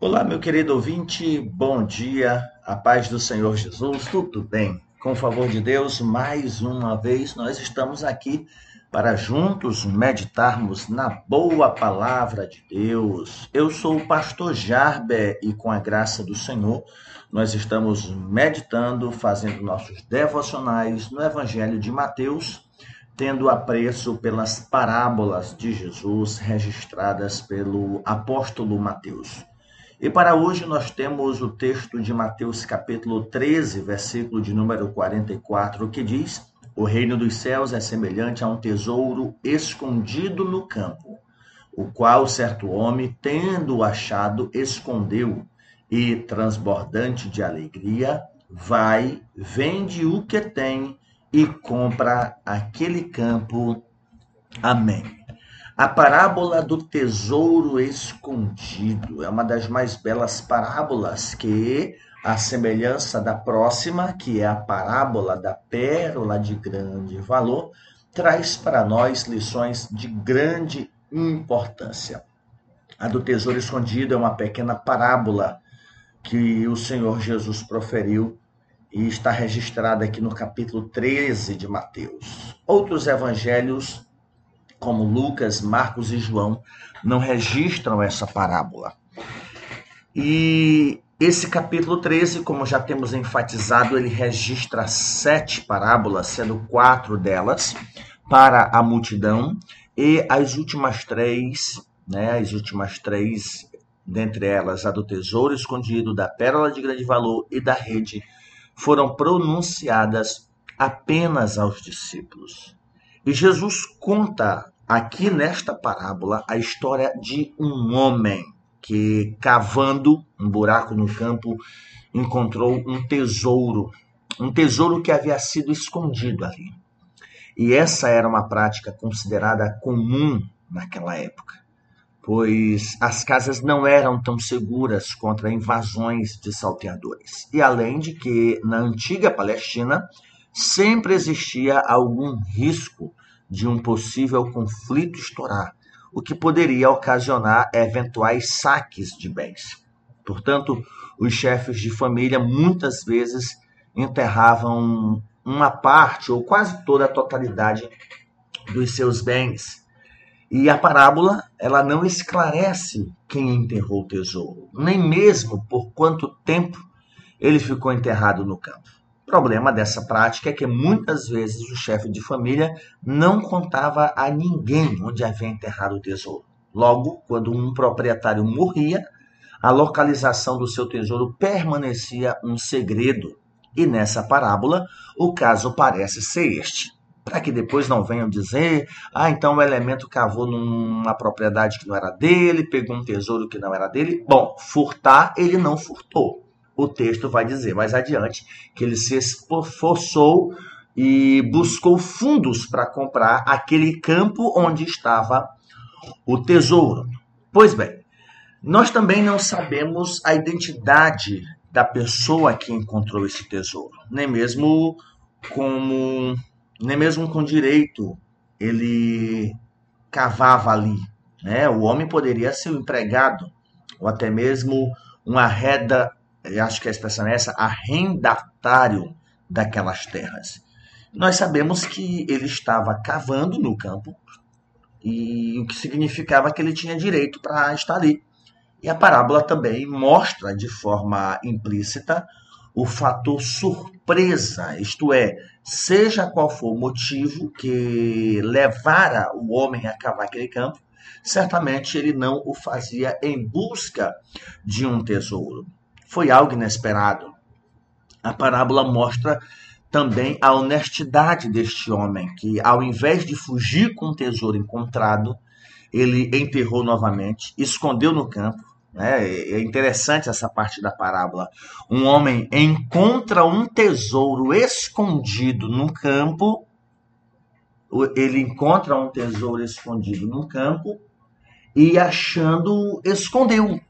Olá, meu querido ouvinte, bom dia, a paz do Senhor Jesus, tudo bem? Com o favor de Deus, mais uma vez nós estamos aqui para juntos meditarmos na boa palavra de Deus. Eu sou o pastor Jarber e com a graça do Senhor, nós estamos meditando, fazendo nossos devocionais no Evangelho de Mateus, tendo apreço pelas parábolas de Jesus registradas pelo apóstolo Mateus. E para hoje nós temos o texto de Mateus capítulo 13, versículo de número 44, que diz: O reino dos céus é semelhante a um tesouro escondido no campo, o qual certo homem, tendo achado, escondeu, e transbordante de alegria, vai, vende o que tem e compra aquele campo. Amém. A parábola do tesouro escondido é uma das mais belas parábolas que, a semelhança da próxima, que é a parábola da pérola de grande valor, traz para nós lições de grande importância. A do tesouro escondido é uma pequena parábola que o Senhor Jesus proferiu e está registrada aqui no capítulo 13 de Mateus. Outros evangelhos como Lucas, Marcos e João, não registram essa parábola. E esse capítulo 13, como já temos enfatizado, ele registra sete parábolas, sendo quatro delas para a multidão, e as últimas três, né, as últimas três, dentre elas a do tesouro escondido, da pérola de grande valor e da rede, foram pronunciadas apenas aos discípulos. E Jesus conta aqui nesta parábola a história de um homem que, cavando um buraco no campo, encontrou um tesouro, um tesouro que havia sido escondido ali. E essa era uma prática considerada comum naquela época, pois as casas não eram tão seguras contra invasões de salteadores. E além de que na antiga Palestina sempre existia algum risco de um possível conflito estourar, o que poderia ocasionar eventuais saques de bens. Portanto, os chefes de família muitas vezes enterravam uma parte ou quase toda a totalidade dos seus bens. E a parábola, ela não esclarece quem enterrou o tesouro, nem mesmo por quanto tempo ele ficou enterrado no campo problema dessa prática é que muitas vezes o chefe de família não contava a ninguém onde havia enterrado o tesouro. Logo, quando um proprietário morria, a localização do seu tesouro permanecia um segredo. E nessa parábola, o caso parece ser este. Para que depois não venham dizer, ah, então o elemento cavou numa propriedade que não era dele, pegou um tesouro que não era dele. Bom, furtar ele não furtou o texto vai dizer mais adiante que ele se esforçou e buscou fundos para comprar aquele campo onde estava o tesouro. Pois bem, nós também não sabemos a identidade da pessoa que encontrou esse tesouro, nem mesmo como nem mesmo com direito ele cavava ali, né? O homem poderia ser um empregado ou até mesmo um arreda eu acho que a expressão é essa, arrendatário daquelas terras. Nós sabemos que ele estava cavando no campo, e o que significava que ele tinha direito para estar ali. E a parábola também mostra de forma implícita o fator surpresa, isto é, seja qual for o motivo que levara o homem a cavar aquele campo, certamente ele não o fazia em busca de um tesouro foi algo inesperado. A parábola mostra também a honestidade deste homem, que ao invés de fugir com o tesouro encontrado, ele enterrou novamente, escondeu no campo. Né? É interessante essa parte da parábola. Um homem encontra um tesouro escondido no campo, ele encontra um tesouro escondido no campo e achando escondeu.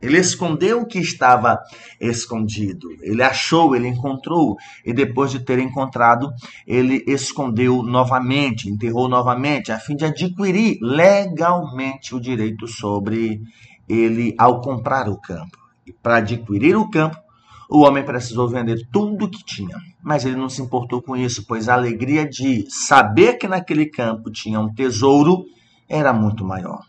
Ele escondeu o que estava escondido. Ele achou, ele encontrou, e depois de ter encontrado, ele escondeu novamente, enterrou novamente, a fim de adquirir legalmente o direito sobre ele, ao comprar o campo, e para adquirir o campo, o homem precisou vender tudo o que tinha. Mas ele não se importou com isso, pois a alegria de saber que naquele campo tinha um tesouro era muito maior,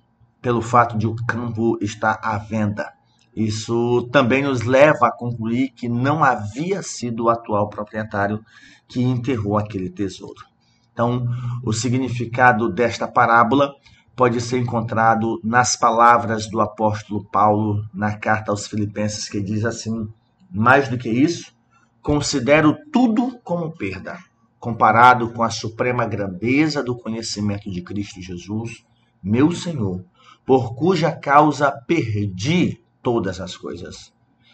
pelo fato de o campo estar à venda. Isso também nos leva a concluir que não havia sido o atual proprietário que enterrou aquele tesouro. Então, o significado desta parábola pode ser encontrado nas palavras do apóstolo Paulo na carta aos Filipenses, que diz assim: mais do que isso, considero tudo como perda, comparado com a suprema grandeza do conhecimento de Cristo Jesus, meu Senhor, por cuja causa perdi todas as coisas.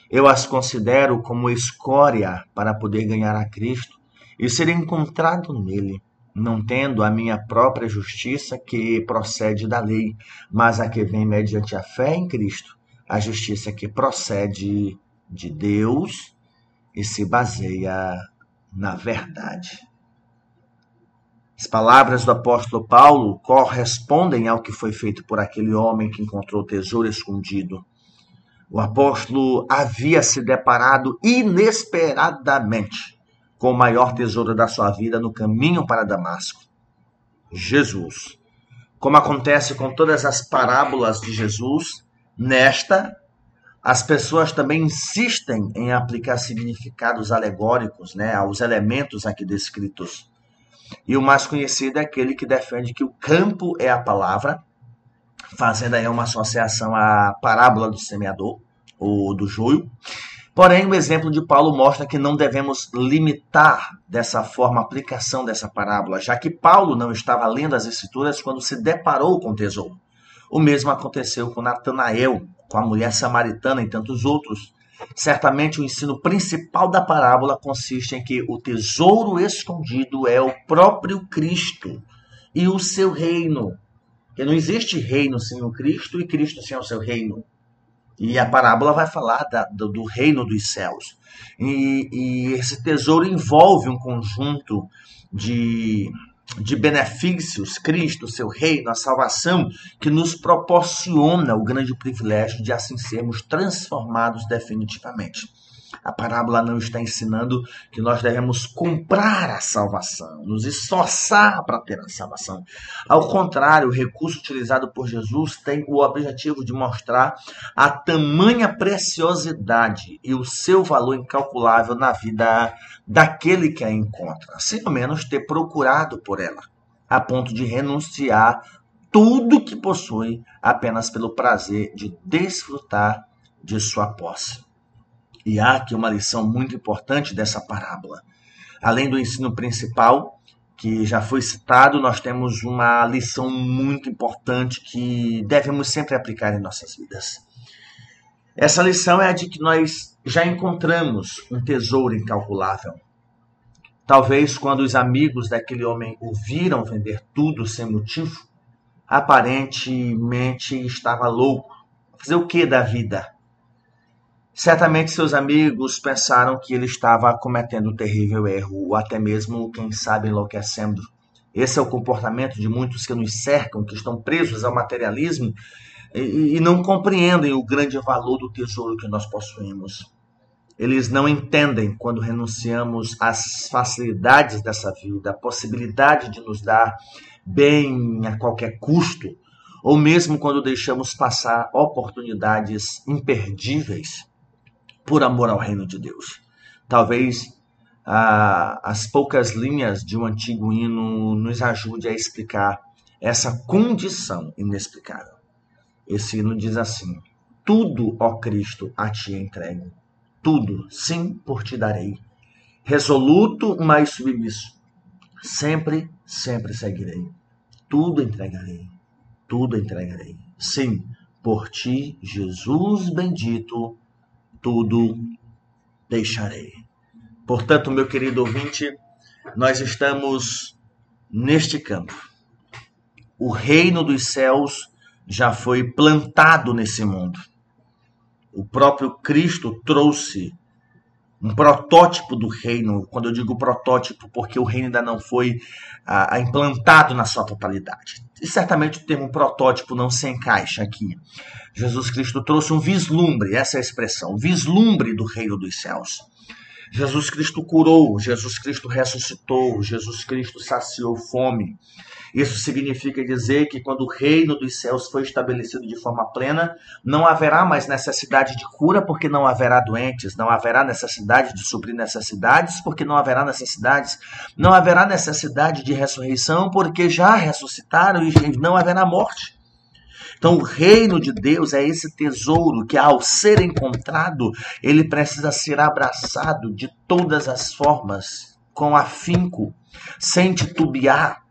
Eu as considero como escória para poder ganhar a Cristo e ser encontrado nele, não tendo a minha própria justiça que procede da lei, mas a que vem mediante a fé em Cristo, a justiça que procede de Deus e se baseia na verdade. As palavras do apóstolo Paulo correspondem ao que foi feito por aquele homem que encontrou o tesouro escondido. O apóstolo havia se deparado inesperadamente com o maior tesouro da sua vida no caminho para Damasco: Jesus. Como acontece com todas as parábolas de Jesus, nesta as pessoas também insistem em aplicar significados alegóricos né, aos elementos aqui descritos. E o mais conhecido é aquele que defende que o campo é a palavra, fazendo aí uma associação à parábola do semeador, ou do joio. Porém, o exemplo de Paulo mostra que não devemos limitar dessa forma a aplicação dessa parábola, já que Paulo não estava lendo as Escrituras quando se deparou com o tesouro. O mesmo aconteceu com Natanael, com a mulher samaritana e tantos outros. Certamente o ensino principal da parábola consiste em que o tesouro escondido é o próprio Cristo e o seu reino. Que não existe reino sem o Cristo e Cristo sem o seu reino. E a parábola vai falar da, do, do, reino dos céus. E, e esse tesouro envolve um conjunto de de benefícios, Cristo, seu reino, a salvação, que nos proporciona o grande privilégio de assim sermos transformados definitivamente. A parábola não está ensinando que nós devemos comprar a salvação, nos esforçar para ter a salvação. Ao contrário, o recurso utilizado por Jesus tem o objetivo de mostrar a tamanha preciosidade e o seu valor incalculável na vida daquele que a encontra, assim ao menos ter procurado por ela, a ponto de renunciar tudo que possui apenas pelo prazer de desfrutar de sua posse. E há aqui uma lição muito importante dessa parábola. Além do ensino principal, que já foi citado, nós temos uma lição muito importante que devemos sempre aplicar em nossas vidas. Essa lição é a de que nós já encontramos um tesouro incalculável. Talvez quando os amigos daquele homem o viram vender tudo sem motivo, aparentemente estava louco. Fazer o que da vida? Certamente seus amigos pensaram que ele estava cometendo um terrível erro, ou até mesmo, quem sabe, enlouquecendo. Esse é o comportamento de muitos que nos cercam, que estão presos ao materialismo e, e não compreendem o grande valor do tesouro que nós possuímos. Eles não entendem quando renunciamos às facilidades dessa vida, a possibilidade de nos dar bem a qualquer custo, ou mesmo quando deixamos passar oportunidades imperdíveis por amor ao reino de Deus. Talvez ah, as poucas linhas de um antigo hino nos ajude a explicar essa condição inexplicável. Esse hino diz assim: Tudo, ó Cristo, a ti entrego. Tudo, sim, por ti darei. Resoluto, mas submisso. Sempre, sempre seguirei. Tudo entregarei. Tudo entregarei. Sim, por ti, Jesus bendito, tudo deixarei. Portanto, meu querido ouvinte, nós estamos neste campo. O reino dos céus já foi plantado nesse mundo. O próprio Cristo trouxe um protótipo do reino. Quando eu digo protótipo, porque o reino ainda não foi ah, implantado na sua totalidade. E certamente o termo protótipo não se encaixa aqui. Jesus Cristo trouxe um vislumbre, essa é a expressão, vislumbre do reino dos céus. Jesus Cristo curou, Jesus Cristo ressuscitou, Jesus Cristo saciou fome. Isso significa dizer que quando o reino dos céus foi estabelecido de forma plena, não haverá mais necessidade de cura, porque não haverá doentes, não haverá necessidade de suprir necessidades, porque não haverá necessidades, não haverá necessidade de ressurreição, porque já ressuscitaram e não haverá morte. Então, o reino de Deus é esse tesouro que, ao ser encontrado, ele precisa ser abraçado de todas as formas, com afinco, sem titubear.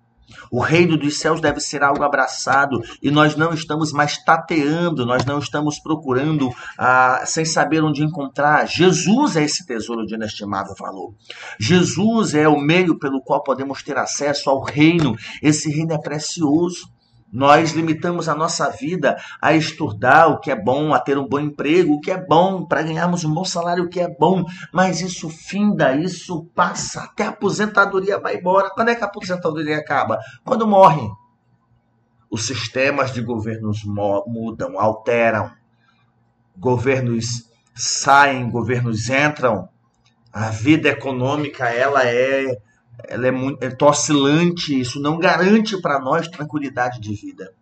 O reino dos céus deve ser algo abraçado e nós não estamos mais tateando, nós não estamos procurando ah, sem saber onde encontrar. Jesus é esse tesouro de inestimável valor. Jesus é o meio pelo qual podemos ter acesso ao reino. Esse reino é precioso. Nós limitamos a nossa vida a estudar o que é bom, a ter um bom emprego, o que é bom, para ganharmos um bom salário, o que é bom. Mas isso finda, isso passa, até a aposentadoria vai embora. Quando é que a aposentadoria acaba? Quando morre. Os sistemas de governos mudam, alteram. Governos saem, governos entram. A vida econômica, ela é ela é muito é oscilante, isso não garante para nós tranquilidade de vida.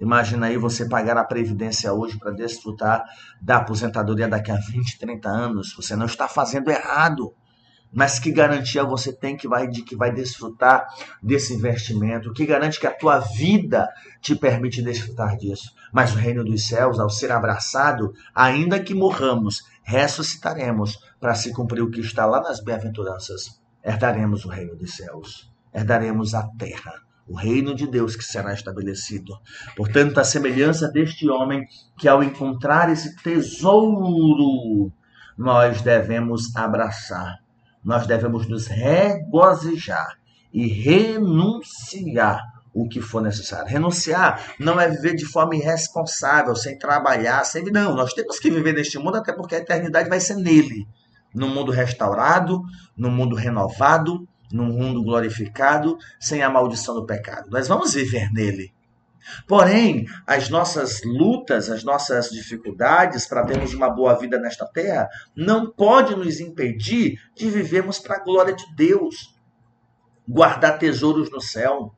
Imagina aí você pagar a previdência hoje para desfrutar da aposentadoria daqui a 20, 30 anos. Você não está fazendo errado. Mas que garantia você tem que vai, de que vai desfrutar desse investimento? Que garante que a tua vida te permite desfrutar disso? Mas o reino dos céus, ao ser abraçado, ainda que morramos, ressuscitaremos para se cumprir o que está lá nas bem-aventuranças herdaremos o reino dos céus, herdaremos a terra, o reino de Deus que será estabelecido. Portanto, a semelhança deste homem que, ao encontrar esse tesouro, nós devemos abraçar, nós devemos nos regozijar e renunciar o que for necessário. Renunciar não é viver de forma irresponsável, sem trabalhar, sem. Não, nós temos que viver neste mundo, até porque a eternidade vai ser nele no mundo restaurado, no mundo renovado, no mundo glorificado, sem a maldição do pecado. Nós vamos viver nele. Porém, as nossas lutas, as nossas dificuldades para termos uma boa vida nesta terra, não pode nos impedir de vivermos para a glória de Deus, guardar tesouros no céu.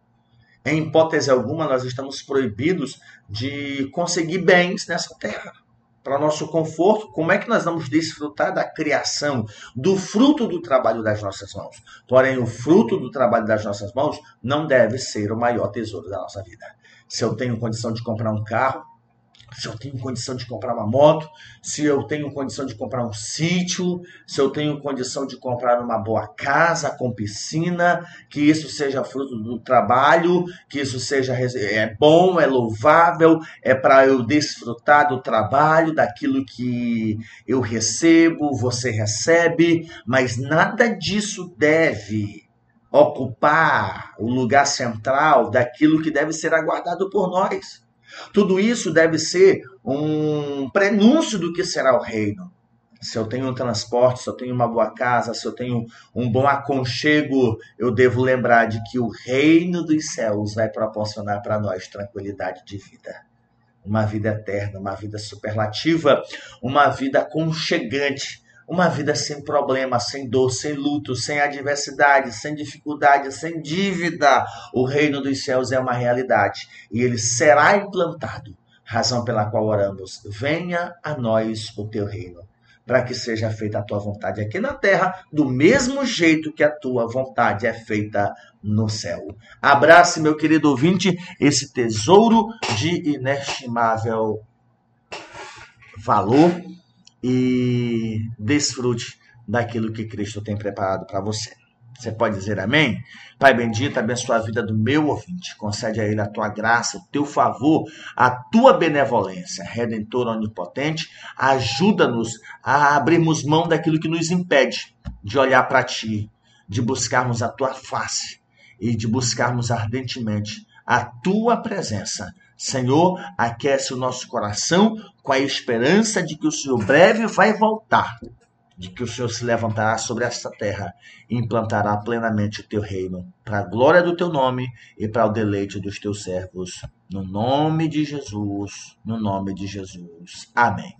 Em hipótese alguma, nós estamos proibidos de conseguir bens nessa terra para nosso conforto, como é que nós vamos desfrutar da criação, do fruto do trabalho das nossas mãos? Porém, o fruto do trabalho das nossas mãos não deve ser o maior tesouro da nossa vida. Se eu tenho condição de comprar um carro, se eu tenho condição de comprar uma moto, se eu tenho condição de comprar um sítio, se eu tenho condição de comprar uma boa casa com piscina, que isso seja fruto do trabalho, que isso seja é bom, é louvável, é para eu desfrutar do trabalho, daquilo que eu recebo, você recebe, mas nada disso deve ocupar o lugar central daquilo que deve ser aguardado por nós. Tudo isso deve ser um prenúncio do que será o reino. Se eu tenho um transporte, se eu tenho uma boa casa, se eu tenho um bom aconchego, eu devo lembrar de que o reino dos céus vai proporcionar para nós tranquilidade de vida. Uma vida eterna, uma vida superlativa, uma vida aconchegante, uma vida sem problema, sem dor, sem luto, sem adversidade, sem dificuldade, sem dívida. O reino dos céus é uma realidade e ele será implantado. Razão pela qual oramos: venha a nós o teu reino, para que seja feita a tua vontade aqui na terra, do mesmo jeito que a tua vontade é feita no céu. Abrace, meu querido ouvinte, esse tesouro de inestimável valor e desfrute daquilo que Cristo tem preparado para você. Você pode dizer amém? Pai bendito, abençoa a vida do meu ouvinte. Concede a ele a tua graça, o teu favor, a tua benevolência. Redentor onipotente, ajuda-nos a abrirmos mão daquilo que nos impede de olhar para ti, de buscarmos a tua face e de buscarmos ardentemente a tua presença Senhor, aquece o nosso coração com a esperança de que o Senhor breve vai voltar de que o Senhor se levantará sobre esta terra e implantará plenamente o teu reino, para a glória do teu nome e para o deleite dos teus servos. No nome de Jesus, no nome de Jesus. Amém.